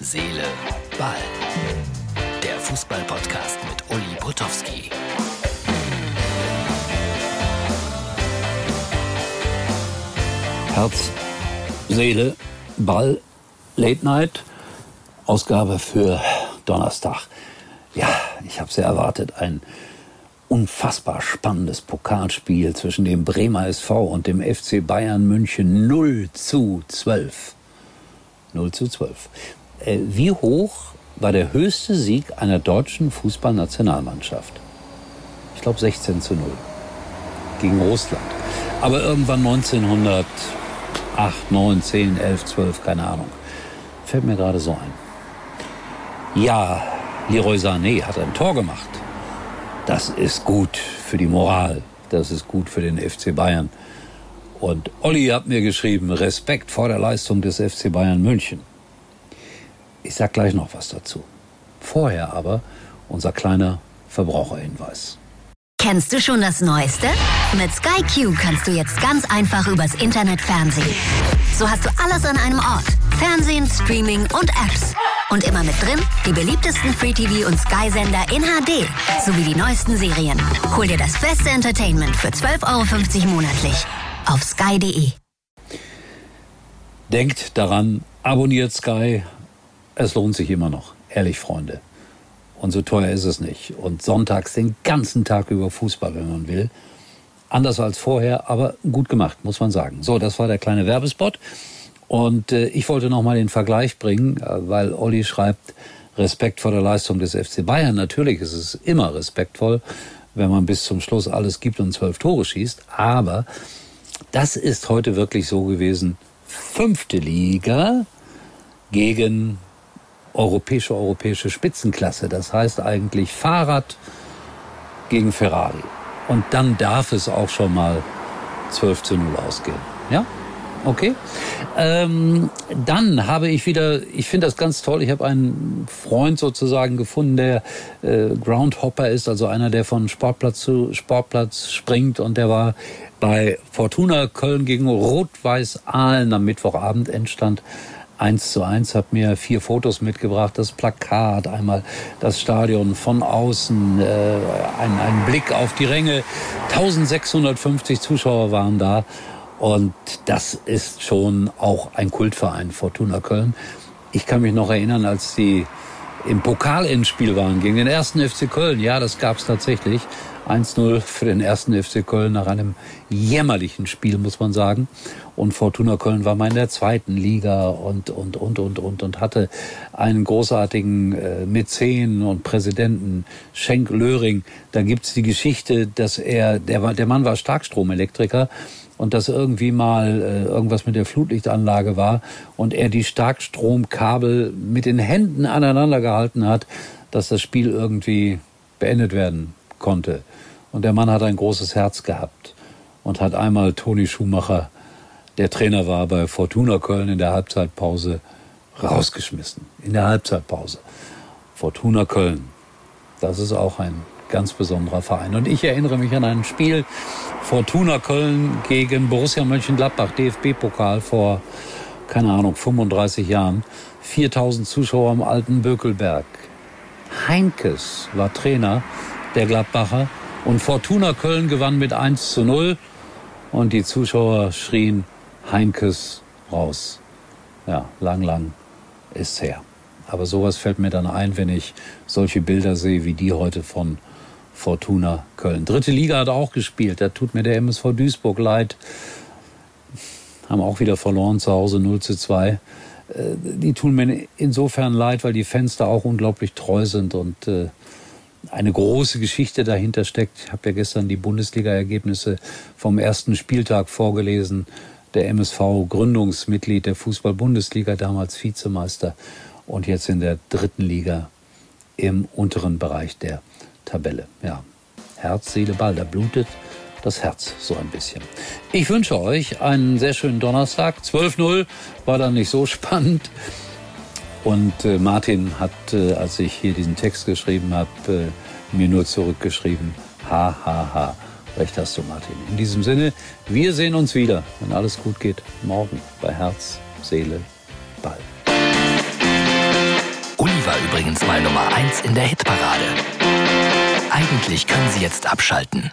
Seele, Ball. Der Fußball-Podcast mit Uli Potowski. Herz, Seele, Ball, Late Night, Ausgabe für Donnerstag. Ja, ich habe ja erwartet, ein unfassbar spannendes Pokalspiel zwischen dem Bremer SV und dem FC Bayern München 0 zu 12. 0 zu 12. Äh, wie hoch war der höchste Sieg einer deutschen Fußballnationalmannschaft? Ich glaube 16 zu 0 gegen Russland. Aber irgendwann 1908, 9, 10, 11, 12, keine Ahnung. Fällt mir gerade so ein. Ja, Leroy Sané hat ein Tor gemacht. Das ist gut für die Moral. Das ist gut für den FC Bayern. Und Olli hat mir geschrieben, Respekt vor der Leistung des FC Bayern München. Ich sag gleich noch was dazu. Vorher aber unser kleiner Verbraucherhinweis. Kennst du schon das Neueste? Mit Sky Q kannst du jetzt ganz einfach übers Internet Fernsehen. So hast du alles an einem Ort. Fernsehen, Streaming und Apps. Und immer mit drin die beliebtesten Free TV und Sky-Sender in HD sowie die neuesten Serien. Hol dir das beste Entertainment für 12,50 Euro monatlich auf sky.de. Denkt daran, abonniert Sky. Es lohnt sich immer noch. Ehrlich, Freunde. Und so teuer ist es nicht. Und sonntags den ganzen Tag über Fußball, wenn man will. Anders als vorher, aber gut gemacht, muss man sagen. So, das war der kleine Werbespot. Und äh, ich wollte noch mal den Vergleich bringen, äh, weil Olli schreibt, Respekt vor der Leistung des FC Bayern. Natürlich ist es immer respektvoll, wenn man bis zum Schluss alles gibt und zwölf Tore schießt. Aber das ist heute wirklich so gewesen. Fünfte Liga gegen europäische, europäische Spitzenklasse. Das heißt eigentlich Fahrrad gegen Ferrari. Und dann darf es auch schon mal 12 zu 0 ausgehen. Ja? Okay. Ähm, dann habe ich wieder, ich finde das ganz toll, ich habe einen Freund sozusagen gefunden, der äh, Groundhopper ist, also einer, der von Sportplatz zu Sportplatz springt und der war bei Fortuna Köln gegen Rot-Weiß Aalen am Mittwochabend entstand eins zu eins, habe mir vier Fotos mitgebracht, das Plakat, einmal das Stadion von außen, äh, ein, ein Blick auf die Ränge. 1650 Zuschauer waren da und das ist schon auch ein Kultverein, Fortuna Köln. Ich kann mich noch erinnern, als die im Pokal ins Spiel waren gegen den ersten FC Köln. Ja, das gab es tatsächlich. 1-0 für den ersten FC Köln nach einem jämmerlichen Spiel, muss man sagen. Und Fortuna Köln war mal in der zweiten Liga und, und, und, und, und, und hatte einen großartigen äh, Mäzen und Präsidenten, Schenk Löring. Da gibt's die Geschichte, dass er, der, der Mann war Starkstromelektriker und dass irgendwie mal äh, irgendwas mit der Flutlichtanlage war und er die Starkstromkabel mit den Händen aneinander gehalten hat, dass das Spiel irgendwie beendet werden konnte. Und der Mann hat ein großes Herz gehabt und hat einmal Toni Schumacher, der Trainer war bei Fortuna Köln in der Halbzeitpause, rausgeschmissen. In der Halbzeitpause. Fortuna Köln. Das ist auch ein ganz besonderer Verein. Und ich erinnere mich an ein Spiel Fortuna Köln gegen Borussia Mönchengladbach, DFB-Pokal vor, keine Ahnung, 35 Jahren. 4000 Zuschauer am alten Bökelberg. Heinkes war Trainer der Gladbacher und Fortuna Köln gewann mit 1 zu 0 und die Zuschauer schrien Heinkes raus. Ja, lang, lang ist her. Aber sowas fällt mir dann ein, wenn ich solche Bilder sehe wie die heute von Fortuna Köln. Dritte Liga hat auch gespielt. Da tut mir der MSV Duisburg leid. Haben auch wieder verloren zu Hause 0 zu 2. Äh, die tun mir insofern leid, weil die Fans da auch unglaublich treu sind und äh, eine große Geschichte dahinter steckt. Ich habe ja gestern die Bundesliga-Ergebnisse vom ersten Spieltag vorgelesen. Der MSV Gründungsmitglied der Fußball-Bundesliga, damals Vizemeister und jetzt in der dritten Liga im unteren Bereich der Tabelle. Ja, Herz, Seele, Ball, da blutet das Herz so ein bisschen. Ich wünsche euch einen sehr schönen Donnerstag. 12-0 war dann nicht so spannend. Und äh, Martin hat, äh, als ich hier diesen Text geschrieben habe, äh, mir nur zurückgeschrieben, ha, ha, ha. Recht hast du, Martin. In diesem Sinne, wir sehen uns wieder, wenn alles gut geht, morgen bei Herz, Seele, Ball. war übrigens mal Nummer 1 in der Hitparade. Eigentlich können Sie jetzt abschalten.